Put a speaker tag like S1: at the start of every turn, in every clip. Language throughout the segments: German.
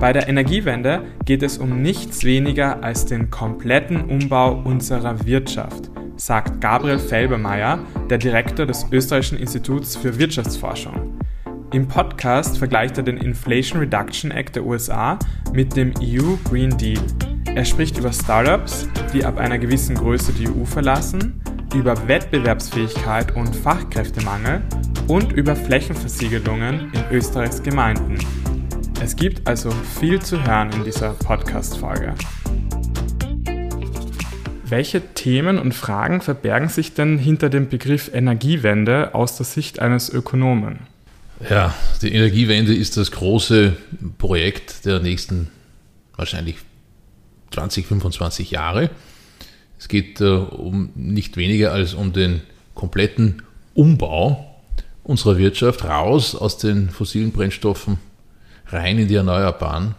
S1: Bei der Energiewende geht es um nichts weniger als den kompletten Umbau unserer Wirtschaft, sagt Gabriel Felbermeier, der Direktor des Österreichischen Instituts für Wirtschaftsforschung. Im Podcast vergleicht er den Inflation Reduction Act der USA mit dem EU Green Deal. Er spricht über Startups, die ab einer gewissen Größe die EU verlassen, über Wettbewerbsfähigkeit und Fachkräftemangel und über Flächenversiegelungen in Österreichs Gemeinden. Es gibt also viel zu hören in dieser Podcast-Folge. Welche Themen und Fragen verbergen sich denn hinter dem Begriff Energiewende aus der Sicht eines Ökonomen?
S2: Ja, die Energiewende ist das große Projekt der nächsten wahrscheinlich 20, 25 Jahre. Es geht äh, um nicht weniger als um den kompletten Umbau unserer Wirtschaft raus aus den fossilen Brennstoffen rein in die Erneuerbaren.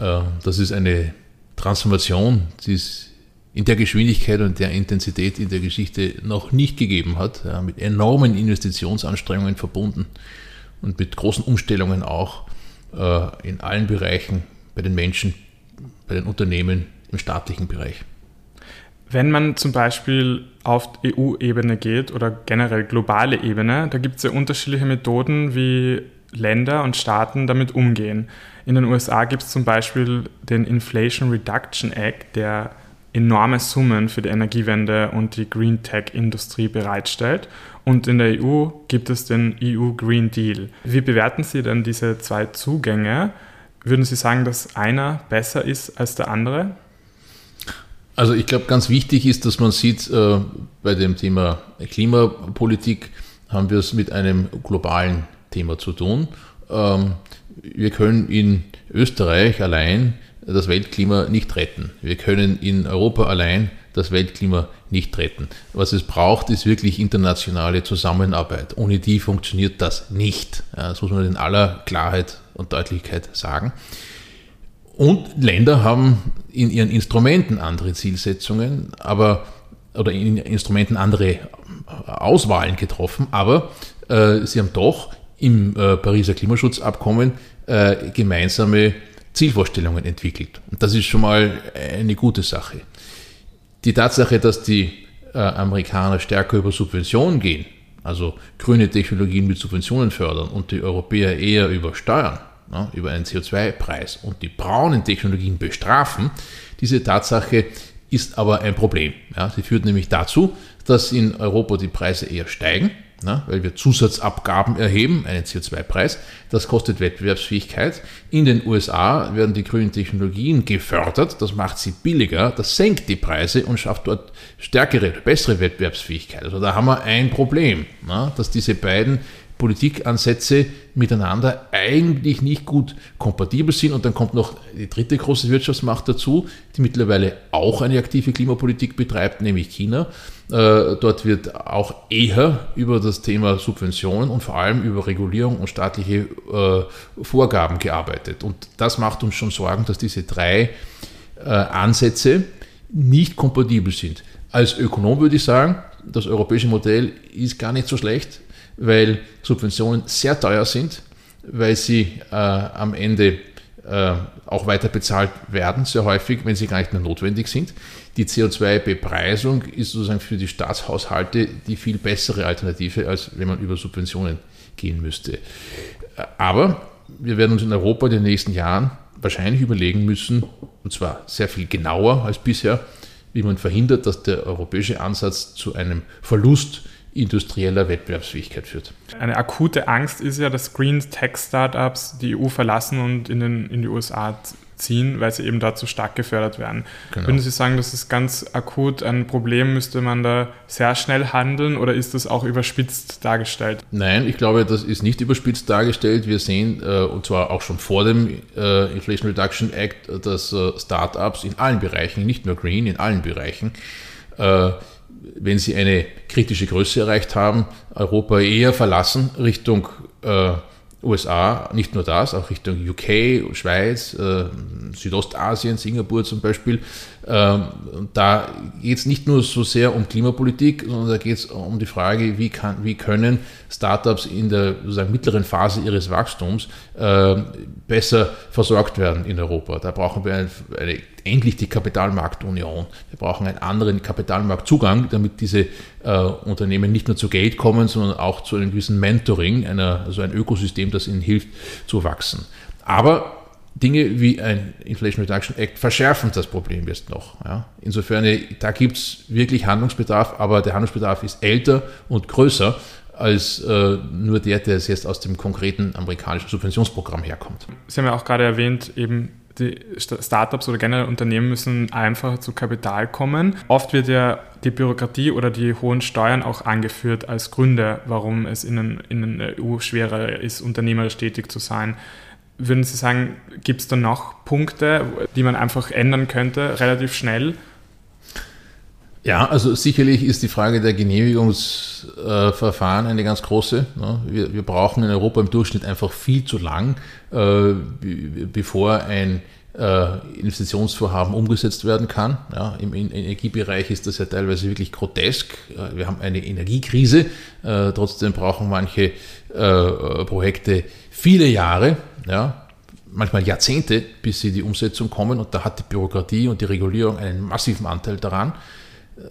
S2: Äh, das ist eine Transformation, die es in der Geschwindigkeit und der Intensität in der Geschichte noch nicht gegeben hat, mit enormen Investitionsanstrengungen verbunden und mit großen Umstellungen auch äh, in allen Bereichen, bei den Menschen, bei den Unternehmen, im staatlichen Bereich.
S1: Wenn man zum Beispiel auf EU-Ebene geht oder generell globale Ebene, da gibt es ja unterschiedliche Methoden, wie Länder und Staaten damit umgehen. In den USA gibt es zum Beispiel den Inflation Reduction Act, der enorme Summen für die Energiewende und die Green Tech-Industrie bereitstellt. Und in der EU gibt es den EU Green Deal. Wie bewerten Sie denn diese zwei Zugänge? Würden Sie sagen, dass einer besser ist als der andere?
S2: Also ich glaube, ganz wichtig ist, dass man sieht, äh, bei dem Thema Klimapolitik haben wir es mit einem globalen Thema zu tun. Ähm, wir können in Österreich allein das Weltklima nicht retten. Wir können in Europa allein das Weltklima nicht retten. Was es braucht, ist wirklich internationale Zusammenarbeit. Ohne die funktioniert das nicht. Das muss man in aller Klarheit und Deutlichkeit sagen. Und Länder haben in ihren Instrumenten andere Zielsetzungen, aber oder in Instrumenten andere Auswahlen getroffen, aber äh, sie haben doch im äh, Pariser Klimaschutzabkommen äh, gemeinsame Zielvorstellungen entwickelt. Und das ist schon mal eine gute Sache. Die Tatsache, dass die äh, Amerikaner stärker über Subventionen gehen, also grüne Technologien mit Subventionen fördern und die Europäer eher über Steuern, ja, über einen CO2-Preis und die braunen Technologien bestrafen, diese Tatsache ist aber ein Problem. Ja, sie führt nämlich dazu, dass in Europa die Preise eher steigen na, weil wir Zusatzabgaben erheben, einen CO2-Preis. Das kostet Wettbewerbsfähigkeit. In den USA werden die grünen Technologien gefördert, das macht sie billiger, das senkt die Preise und schafft dort stärkere, bessere Wettbewerbsfähigkeit. Also da haben wir ein Problem, na, dass diese beiden Politikansätze miteinander eigentlich nicht gut kompatibel sind. Und dann kommt noch die dritte große Wirtschaftsmacht dazu, die mittlerweile auch eine aktive Klimapolitik betreibt, nämlich China. Äh, dort wird auch eher über das Thema Subventionen und vor allem über Regulierung und staatliche äh, Vorgaben gearbeitet. Und das macht uns schon Sorgen, dass diese drei äh, Ansätze nicht kompatibel sind. Als Ökonom würde ich sagen, das europäische Modell ist gar nicht so schlecht weil Subventionen sehr teuer sind, weil sie äh, am Ende äh, auch weiter bezahlt werden, sehr häufig, wenn sie gar nicht mehr notwendig sind. Die CO2-Bepreisung ist sozusagen für die Staatshaushalte die viel bessere Alternative, als wenn man über Subventionen gehen müsste. Aber wir werden uns in Europa in den nächsten Jahren wahrscheinlich überlegen müssen, und zwar sehr viel genauer als bisher, wie man verhindert, dass der europäische Ansatz zu einem Verlust industrieller Wettbewerbsfähigkeit führt.
S1: Eine akute Angst ist ja, dass Green Tech Startups die EU verlassen und in, den, in die USA ziehen, weil sie eben so stark gefördert werden. Genau. Würden Sie sagen, das ist ganz akut ein Problem? Müsste man da sehr schnell handeln oder ist das auch überspitzt dargestellt?
S2: Nein, ich glaube, das ist nicht überspitzt dargestellt. Wir sehen, äh, und zwar auch schon vor dem äh, Inflation Reduction Act, dass äh, Startups in allen Bereichen, nicht nur Green, in allen Bereichen, wenn sie eine kritische Größe erreicht haben, Europa eher verlassen Richtung äh, USA, nicht nur das, auch Richtung UK, Schweiz, äh, Südostasien, Singapur zum Beispiel. Ähm, da geht es nicht nur so sehr um Klimapolitik, sondern da geht es um die Frage, wie, kann, wie können Startups in der mittleren Phase ihres Wachstums äh, besser versorgt werden in Europa. Da brauchen wir eine, eine, endlich die Kapitalmarktunion. Wir brauchen einen anderen Kapitalmarktzugang, damit diese äh, Unternehmen nicht nur zu Geld kommen, sondern auch zu einem gewissen Mentoring, einer, also ein Ökosystem, das ihnen hilft zu wachsen. Aber Dinge wie ein Inflation Reduction Act verschärfen das Problem jetzt noch. Ja. Insofern, da gibt es wirklich Handlungsbedarf, aber der Handlungsbedarf ist älter und größer als äh, nur der, der jetzt aus dem konkreten amerikanischen Subventionsprogramm herkommt.
S1: Sie haben ja auch gerade erwähnt, eben die Startups oder generell Unternehmen müssen einfacher zu Kapital kommen. Oft wird ja die Bürokratie oder die hohen Steuern auch angeführt als Gründe, warum es in, in der EU schwerer ist, unternehmerisch tätig zu sein. Würden Sie sagen, gibt es da noch Punkte, die man einfach ändern könnte, relativ schnell?
S2: Ja, also sicherlich ist die Frage der Genehmigungsverfahren eine ganz große. Ne? Wir, brauchen in Europa im Durchschnitt einfach viel zu lang, äh, bevor ein äh, Investitionsvorhaben umgesetzt werden kann. Ja, Im Energiebereich ist das ja teilweise wirklich grotesk. Äh, wir haben eine Energiekrise, trotzdem brauchen manche Projekte viele Jahre, ja, manchmal Jahrzehnte, bis sie in die Umsetzung kommen. Und da hat die Bürokratie und die Regulierung einen massiven Anteil daran.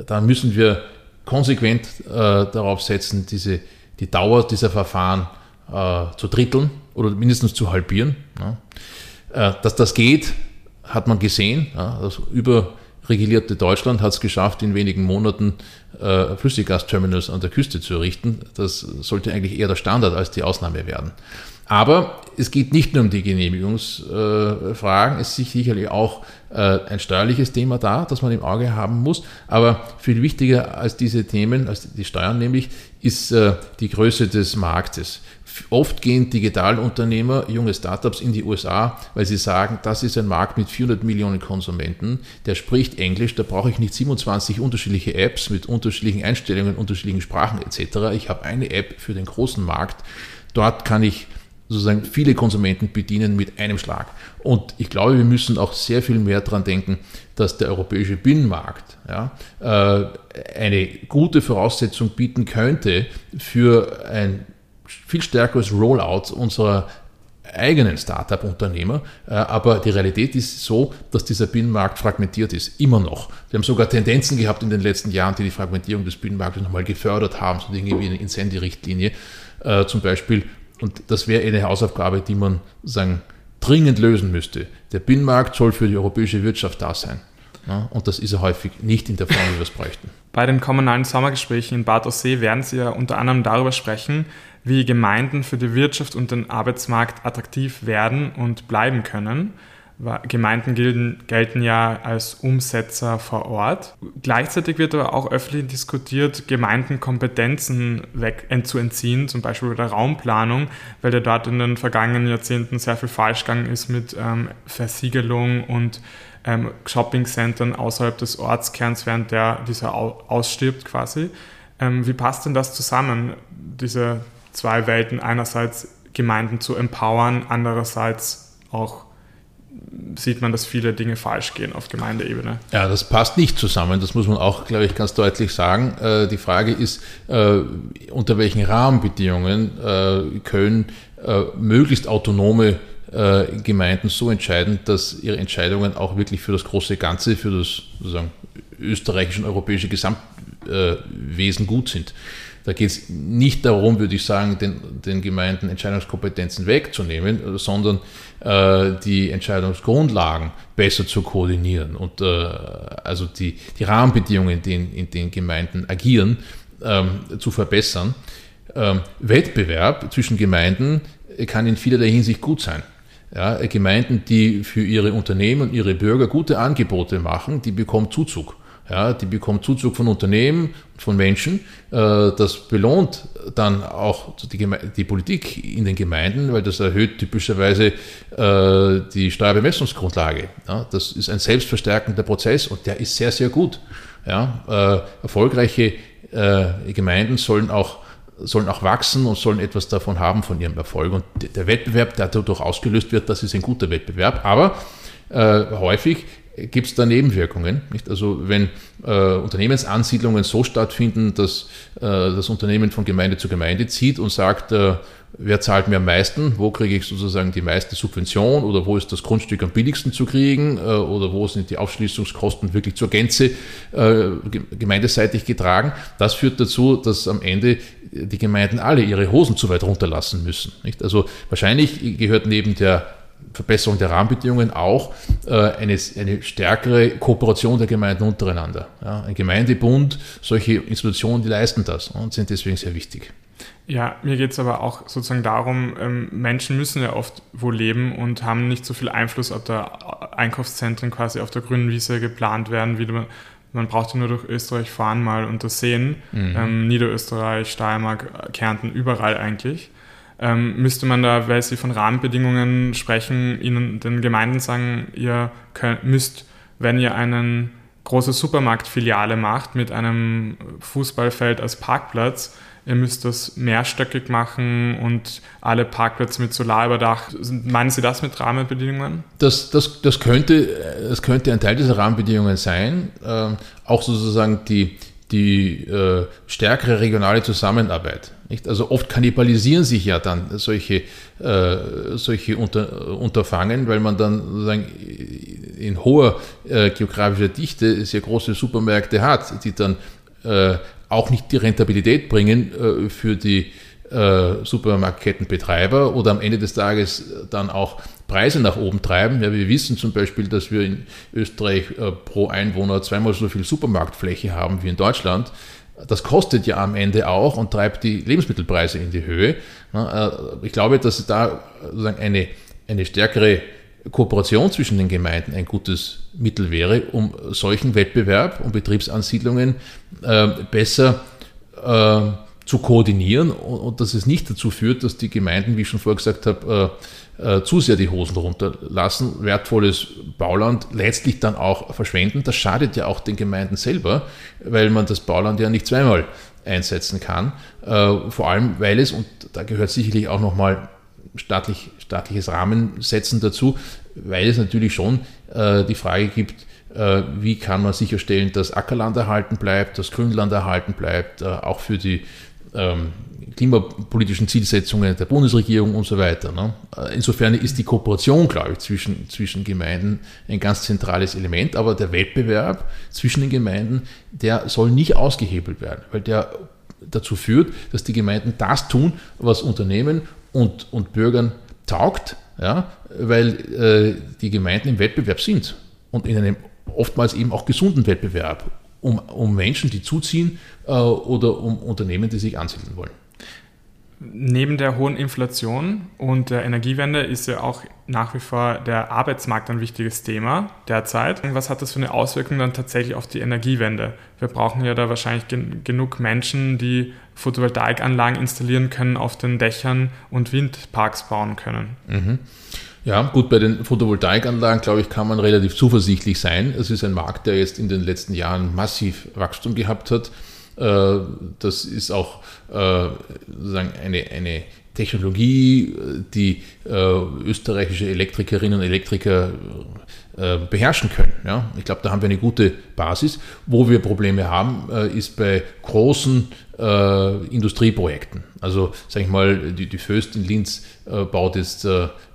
S2: Da müssen wir konsequent äh, darauf setzen, diese, die Dauer dieser Verfahren äh, zu dritteln oder mindestens zu halbieren. Ja. Äh, dass das geht, hat man gesehen. Ja. Das überregulierte Deutschland hat es geschafft, in wenigen Monaten äh, Flüssiggasterminals an der Küste zu errichten. Das sollte eigentlich eher der Standard als die Ausnahme werden. Aber es geht nicht nur um die Genehmigungsfragen, es ist sicherlich auch äh, ein steuerliches Thema da, das man im Auge haben muss. Aber viel wichtiger als diese Themen, als die Steuern nämlich, ist äh, die Größe des Marktes. Oft gehen Digitalunternehmer, junge Startups in die USA, weil sie sagen, das ist ein Markt mit 400 Millionen Konsumenten, der spricht Englisch, da brauche ich nicht 27 unterschiedliche Apps mit unterschiedlichen Einstellungen, unterschiedlichen Sprachen etc. Ich habe eine App für den großen Markt. Dort kann ich sozusagen viele Konsumenten bedienen mit einem Schlag. Und ich glaube, wir müssen auch sehr viel mehr daran denken, dass der europäische Binnenmarkt ja, äh, eine gute Voraussetzung bieten könnte für ein viel stärkeres Rollout unserer eigenen Startup-Unternehmer. Äh, aber die Realität ist so, dass dieser Binnenmarkt fragmentiert ist, immer noch. Wir haben sogar Tendenzen gehabt in den letzten Jahren, die die Fragmentierung des Binnenmarktes nochmal gefördert haben, so Dinge wie eine Incendi-Richtlinie äh, zum Beispiel, und das wäre eine Hausaufgabe, die man sagen, dringend lösen müsste. Der Binnenmarkt soll für die europäische Wirtschaft da sein. Ja, und das ist er häufig nicht in der Form, wie wir es bräuchten.
S1: Bei den kommunalen Sommergesprächen in Bad Aussee werden Sie ja unter anderem darüber sprechen, wie Gemeinden für die Wirtschaft und den Arbeitsmarkt attraktiv werden und bleiben können. Gemeinden gelten, gelten ja als Umsetzer vor Ort. Gleichzeitig wird aber auch öffentlich diskutiert, Gemeinden Kompetenzen weg, zu entziehen, zum Beispiel bei der Raumplanung, weil da dort in den vergangenen Jahrzehnten sehr viel falsch gegangen ist mit ähm, Versiegelung und ähm, Shoppingcentern außerhalb des Ortskerns, während der dieser ausstirbt quasi. Ähm, wie passt denn das zusammen, diese zwei Welten? Einerseits Gemeinden zu empowern, andererseits auch sieht man, dass viele Dinge falsch gehen auf Gemeindeebene.
S2: Ja, das passt nicht zusammen. Das muss man auch, glaube ich, ganz deutlich sagen. Äh, die Frage ist, äh, unter welchen Rahmenbedingungen äh, können möglichst autonome Gemeinden so entscheiden, dass ihre Entscheidungen auch wirklich für das große Ganze, für das sozusagen österreichische und europäische Gesamtwesen gut sind. Da geht es nicht darum, würde ich sagen, den, den Gemeinden Entscheidungskompetenzen wegzunehmen, sondern äh, die Entscheidungsgrundlagen besser zu koordinieren und äh, also die, die Rahmenbedingungen, in, in den Gemeinden agieren, ähm, zu verbessern. Ähm, Wettbewerb zwischen Gemeinden kann in vielerlei Hinsicht gut sein. Ja, Gemeinden, die für ihre Unternehmen und ihre Bürger gute Angebote machen, die bekommen Zuzug. Ja, die bekommen Zuzug von Unternehmen, von Menschen. Äh, das belohnt dann auch die, die, Politik in den Gemeinden, weil das erhöht typischerweise äh, die Steuerbemessungsgrundlage. Ja, das ist ein selbstverstärkender Prozess und der ist sehr, sehr gut. Ja, äh, erfolgreiche Gemeinden sollen auch sollen auch wachsen und sollen etwas davon haben von ihrem Erfolg. Und der Wettbewerb, der dadurch ausgelöst wird, das ist ein guter Wettbewerb. Aber äh, häufig gibt es da Nebenwirkungen. Nicht? Also wenn äh, Unternehmensansiedlungen so stattfinden, dass äh, das Unternehmen von Gemeinde zu Gemeinde zieht und sagt, äh, wer zahlt mir am meisten, wo kriege ich sozusagen die meiste Subvention oder wo ist das Grundstück am billigsten zu kriegen äh, oder wo sind die Aufschließungskosten wirklich zur Gänze äh, gemeindeseitig getragen. Das führt dazu, dass am Ende die Gemeinden alle ihre Hosen zu weit runterlassen müssen. Also wahrscheinlich gehört neben der Verbesserung der Rahmenbedingungen auch äh, eine, eine stärkere Kooperation der Gemeinden untereinander. Ja, ein Gemeindebund, solche Institutionen, die leisten das und sind deswegen sehr wichtig.
S1: Ja, mir geht es aber auch sozusagen darum, ähm, Menschen müssen ja oft wo leben und haben nicht so viel Einfluss, ob da Einkaufszentren quasi auf der grünen Wiese geplant werden, wie man, man braucht ja nur durch Österreich fahren mal und das sehen. Mhm. Ähm, Niederösterreich, Steiermark, Kärnten, überall eigentlich. Ähm, müsste man da, weil Sie von Rahmenbedingungen sprechen, Ihnen den Gemeinden sagen, ihr könnt, müsst, wenn ihr eine große Supermarktfiliale macht mit einem Fußballfeld als Parkplatz, ihr müsst das mehrstöckig machen und alle Parkplätze mit Solar überdacht. Meinen Sie das mit Rahmenbedingungen?
S2: Das, das, das, könnte, das könnte ein Teil dieser Rahmenbedingungen sein. Ähm, auch sozusagen die, die äh, stärkere regionale Zusammenarbeit. Nicht? Also oft kannibalisieren sich ja dann solche, äh, solche Unter, Unterfangen, weil man dann sozusagen in hoher äh, geografischer Dichte sehr große Supermärkte hat, die dann äh, auch nicht die Rentabilität bringen äh, für die äh, Supermarktkettenbetreiber oder am Ende des Tages dann auch Preise nach oben treiben. Ja, wir wissen zum Beispiel, dass wir in Österreich äh, pro Einwohner zweimal so viel Supermarktfläche haben wie in Deutschland. Das kostet ja am Ende auch und treibt die Lebensmittelpreise in die Höhe. Ich glaube, dass da sozusagen eine, eine stärkere Kooperation zwischen den Gemeinden ein gutes Mittel wäre, um solchen Wettbewerb und Betriebsansiedlungen äh, besser äh, zu koordinieren und, und, dass es nicht dazu führt, dass die Gemeinden, wie ich schon vorher gesagt habe, äh, äh zu sehr die Hosen runterlassen, wertvolles Bauland letztlich dann auch verschwenden. Das schadet ja auch den Gemeinden selber, weil man das Bauland ja nicht zweimal einsetzen kann. Äh, vor allem, weil es, und da gehört sicherlich auch nochmal staatlich, staatliches Rahmensetzen dazu, weil es natürlich schon äh, die Frage gibt, äh, wie kann man sicherstellen, dass Ackerland erhalten bleibt, dass Grünland erhalten bleibt, äh, auch für die ähm, klimapolitischen Zielsetzungen der Bundesregierung und so weiter. Ne? Äh, insofern ist die Kooperation, glaube ich, zwischen, zwischen Gemeinden ein ganz zentrales Element, aber der Wettbewerb zwischen den Gemeinden, der soll nicht ausgehebelt werden, weil der dazu führt, dass die Gemeinden das tun, was Unternehmen und, und Bürgern taugt, ja, weil äh, die Gemeinden im Wettbewerb sind und in einem oftmals eben auch gesunden Wettbewerb um, um Menschen, die zuziehen äh, oder um Unternehmen, die sich ansiedeln wollen.
S1: Neben der hohen Inflation und der Energiewende ist ja auch nach wie vor der Arbeitsmarkt ein wichtiges Thema derzeit. Was hat das für eine Auswirkung dann tatsächlich auf die Energiewende? Wir brauchen ja da wahrscheinlich gen genug Menschen, die Photovoltaikanlagen installieren können auf den Dächern und Windparks bauen können.
S2: Mhm. Ja, gut, bei den Photovoltaikanlagen, glaube ich, kann man relativ zuversichtlich sein. Es ist ein Markt, der jetzt in den letzten Jahren massiv Wachstum gehabt hat. Äh, das ist auch äh, sozusagen eine, eine Technologie, die äh, österreichische Elektrikerinnen und Elektriker beherrschen können. Ja? Ich glaube, da haben wir eine gute Basis. Wo wir Probleme haben, ist bei großen Industrieprojekten. Also, sage ich mal, die, die Föst in Linz baut jetzt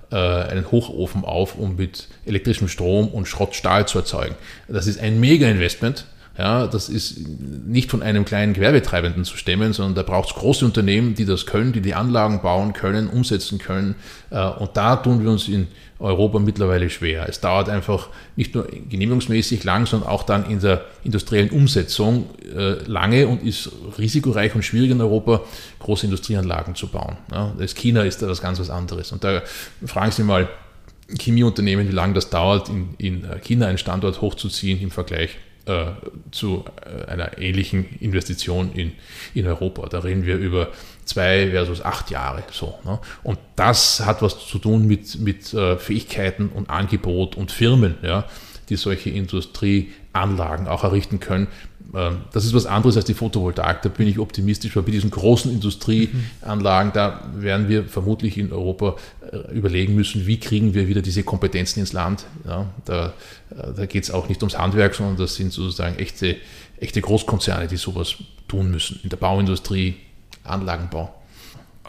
S2: einen Hochofen auf, um mit elektrischem Strom und Schrottstahl zu erzeugen. Das ist ein Mega-Investment ja, das ist nicht von einem kleinen Gewerbetreibenden zu stemmen, sondern da braucht es große Unternehmen, die das können, die die Anlagen bauen können, umsetzen können. Äh, und da tun wir uns in Europa mittlerweile schwer. Es dauert einfach nicht nur genehmigungsmäßig lang, sondern auch dann in der industriellen Umsetzung äh, lange und ist risikoreich und schwierig in Europa, große Industrieanlagen zu bauen. Das China ist da was ganz was anderes. Und da fragen Sie mal Chemieunternehmen, wie lange das dauert, in China einen Standort hochzuziehen im Vergleich äh, zu äh, einer ähnlichen Investition in, in Europa. Da reden wir über zwei versus acht Jahre. So, ne? Und das hat was zu tun mit, mit äh, Fähigkeiten und Angebot und Firmen, ja, die solche Industrieanlagen auch errichten können. Ähm, das ist was anderes als die Photovoltaik. Da bin ich optimistisch, weil bei diesen großen Industrieanlagen, da werden wir vermutlich in Europa äh, überlegen müssen, wie kriegen wir wieder diese Kompetenzen ins Land. Ja, da äh, da geht es auch nicht ums Handwerk, sondern das sind sozusagen echte, echte Großkonzerne, die sowas tun müssen. In der Bauindustrie, Anlagenbau.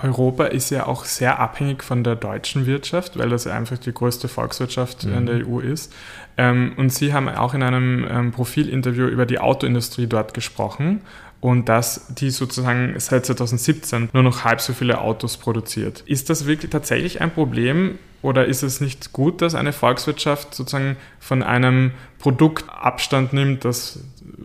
S1: Europa ist ja auch sehr abhängig von der deutschen Wirtschaft, weil das einfach die größte Volkswirtschaft mhm. in der EU ist. Ähm, und Sie haben auch in einem ähm, Profilinterview über die Autoindustrie dort gesprochen und dass die sozusagen seit 2017 nur noch halb so viele Autos produziert. Ist das wirklich tatsächlich ein Problem oder ist es nicht gut, dass eine Volkswirtschaft sozusagen von einem Produkt Abstand nimmt, das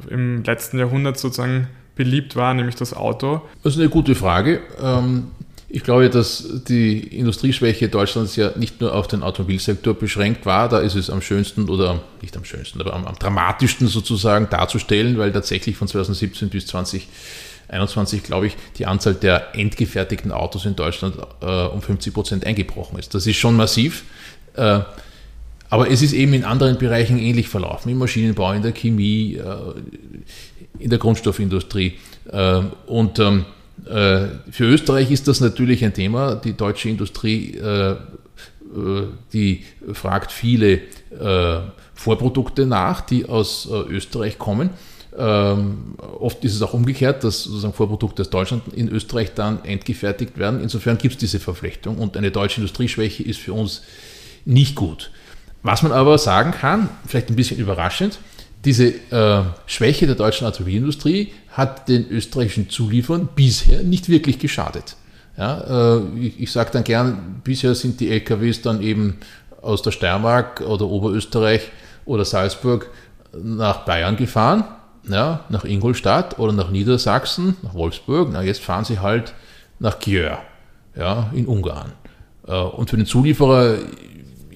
S1: im letzten Jahrhundert sozusagen beliebt war, nämlich das Auto?
S2: Das ist eine gute Frage. Ähm, ich glaube, dass die Industrieschwäche Deutschlands ja nicht nur auf den Automobilsektor beschränkt war. Da ist es am schönsten oder nicht am schönsten, aber am, am dramatischsten sozusagen darzustellen, weil tatsächlich von 2017 bis 2021, glaube ich, die Anzahl der endgefertigten Autos in Deutschland äh, um 50 Prozent eingebrochen ist. Das ist schon massiv. Äh, aber es ist eben in anderen Bereichen ähnlich verlaufen, im Maschinenbau, in der Chemie, äh, in der Grundstoffindustrie. Äh, und ähm, äh, für Österreich ist das natürlich ein Thema. Die deutsche Industrie, äh, äh, die fragt viele Vorprodukte nach, die aus Österreich kommen. Ähm, oft ist es auch umgekehrt, dass sozusagen Vorprodukte aus Deutschland in Österreich dann endgefertigt werden. Insofern gibt es diese Verflechtung und eine deutsche Industrieschwäche ist für uns nicht gut. Was man aber sagen kann, vielleicht ein bisschen überraschend, diese äh, Schwäche der deutschen Automobilindustrie hat den österreichischen Zulieferern bisher nicht wirklich geschadet. Ja, äh, ich, ich sage dann gern, bisher sind die LKWs dann eben aus der Steiermark oder Oberösterreich oder Salzburg nach Bayern gefahren, ja, nach Ingolstadt oder nach Niedersachsen, nach Wolfsburg. Na, jetzt fahren sie halt nach Gjör, ja, in Ungarn. Äh, und für den Zulieferer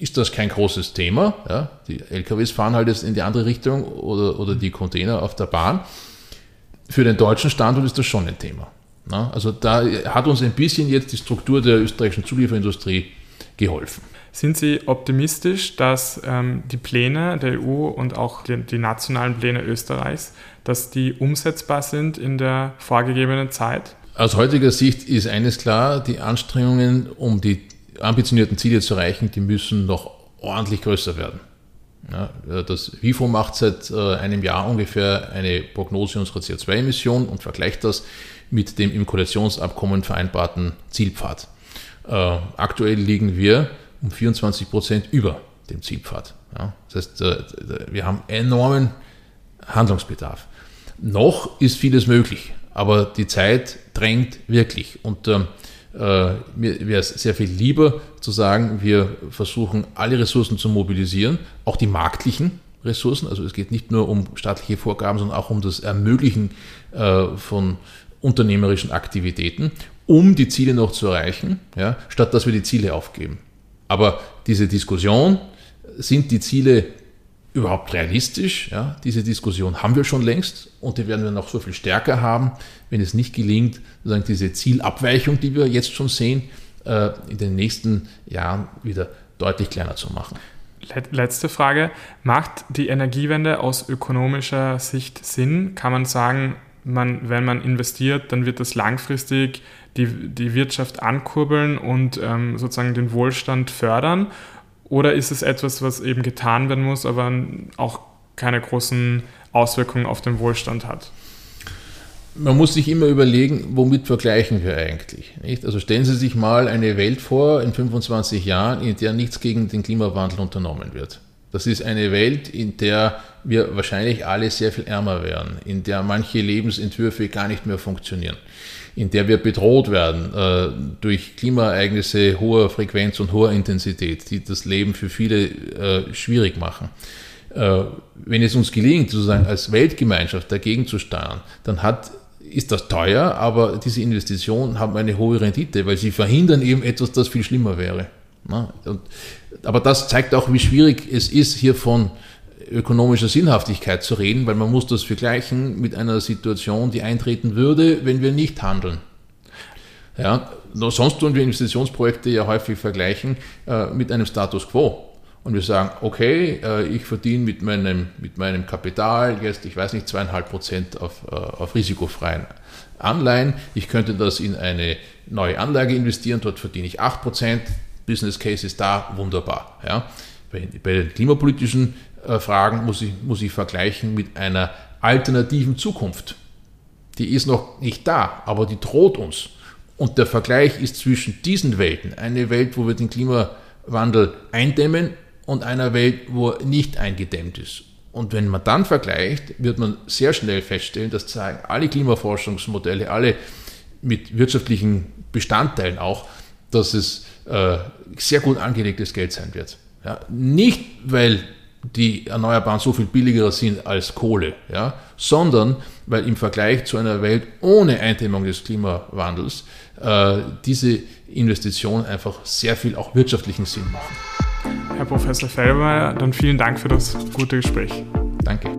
S2: ist das kein großes Thema. Ja. Die LKWs fahren halt jetzt in die andere Richtung oder, oder die Container auf der Bahn. Für den deutschen Standort ist das schon ein Thema. Also da hat uns ein bisschen jetzt die Struktur der österreichischen Zulieferindustrie geholfen.
S1: Sind Sie optimistisch, dass ähm, die Pläne der EU und auch die, die, nationalen Pläne Österreichs, dass die umsetzbar sind in der vorgegebenen Zeit?
S2: Aus heutiger Sicht ist eines klar, die Anstrengungen, um die ambitionierten Ziele zu erreichen, die müssen noch ordentlich größer werden. Ja, das WIFO macht seit äh, einem Jahr ungefähr eine Prognose unserer CO2-Emissionen und vergleicht das mit dem im Koalitionsabkommen vereinbarten Zielpfad. Äh, aktuell liegen wir um 24 Prozent über dem Zielpfad. Ja, das heißt, äh, wir haben enormen Handlungsbedarf. Noch ist vieles möglich, aber die Zeit drängt wirklich. Und ähm, äh, mir wäre es sehr viel lieber zu sagen, wir versuchen alle Ressourcen zu mobilisieren, auch die marktlichen Ressourcen. Also es geht nicht nur um staatliche Vorgaben, sondern auch um das Ermöglichen äh, von unternehmerischen Aktivitäten, um die Ziele noch zu erreichen, ja, statt dass wir die Ziele aufgeben. Aber diese Diskussion, sind die Ziele überhaupt realistisch? Ja, diese Diskussion haben wir schon längst und die werden wir noch so viel stärker haben, wenn es nicht gelingt, sozusagen diese Zielabweichung, die wir jetzt schon sehen, äh, in den nächsten Jahren wieder deutlich kleiner zu machen.
S1: Letzte Frage. Macht die Energiewende aus ökonomischer Sicht Sinn? Kann man sagen, man, wenn man investiert, dann wird das langfristig die, die Wirtschaft ankurbeln und ähm, sozusagen den Wohlstand fördern? Oder ist es etwas, was eben getan werden muss, aber auch keine großen Auswirkungen auf den Wohlstand hat?
S2: Man muss sich immer überlegen, womit vergleichen wir eigentlich. Nicht? Also stellen Sie sich mal eine Welt vor in 25 Jahren, in der nichts gegen den Klimawandel unternommen wird. Das ist eine Welt, in der wir wahrscheinlich alle sehr viel ärmer wären, in der manche Lebensentwürfe gar nicht mehr funktionieren in der wir bedroht werden äh, durch Klimaereignisse hoher Frequenz und hoher Intensität, die das Leben für viele äh, schwierig machen. Äh, wenn es uns gelingt, sozusagen als Weltgemeinschaft dagegen zu steuern, dann hat ist das teuer, aber diese Investitionen haben eine hohe Rendite, weil sie verhindern eben etwas, das viel schlimmer wäre. Und, aber das zeigt auch, wie schwierig es ist, hier von ökonomischer Sinnhaftigkeit zu reden, weil man muss das vergleichen mit einer Situation, die eintreten würde, wenn wir nicht handeln. Ja, sonst tun wir Investitionsprojekte ja häufig vergleichen äh, mit einem Status quo. und wir sagen, okay, äh, ich verdiene mit meinem, mit meinem Kapital jetzt, ich weiß nicht, zweieinhalb Prozent auf, äh, auf risikofreien Anleihen. Ich könnte das in eine neue Anlage investieren, dort verdiene ich acht Prozent. Business Case ist da, wunderbar. Ja. Bei, bei den klimapolitischen äh, Fragen muss ich, muss ich vergleichen mit einer alternativen Zukunft. Die ist noch nicht da, aber die droht uns. Und der Vergleich ist zwischen diesen Welten, eine Welt, wo wir den Klimawandel eindämmen und einer Welt, wo er nicht eingedämmt ist. Und wenn man dann vergleicht, wird man sehr schnell feststellen, dass zeigen alle Klimaforschungsmodelle, alle mit wirtschaftlichen Bestandteilen auch, dass es äh, sehr gut angelegtes Geld sein wird. Ja, nicht, weil die Erneuerbaren so viel billiger sind als Kohle, ja, sondern weil im Vergleich zu einer Welt ohne Eindämmung des Klimawandels äh, diese Investitionen einfach sehr viel auch wirtschaftlichen Sinn machen.
S1: Herr Professor Fellmeier, dann vielen Dank für das gute Gespräch.
S2: Danke.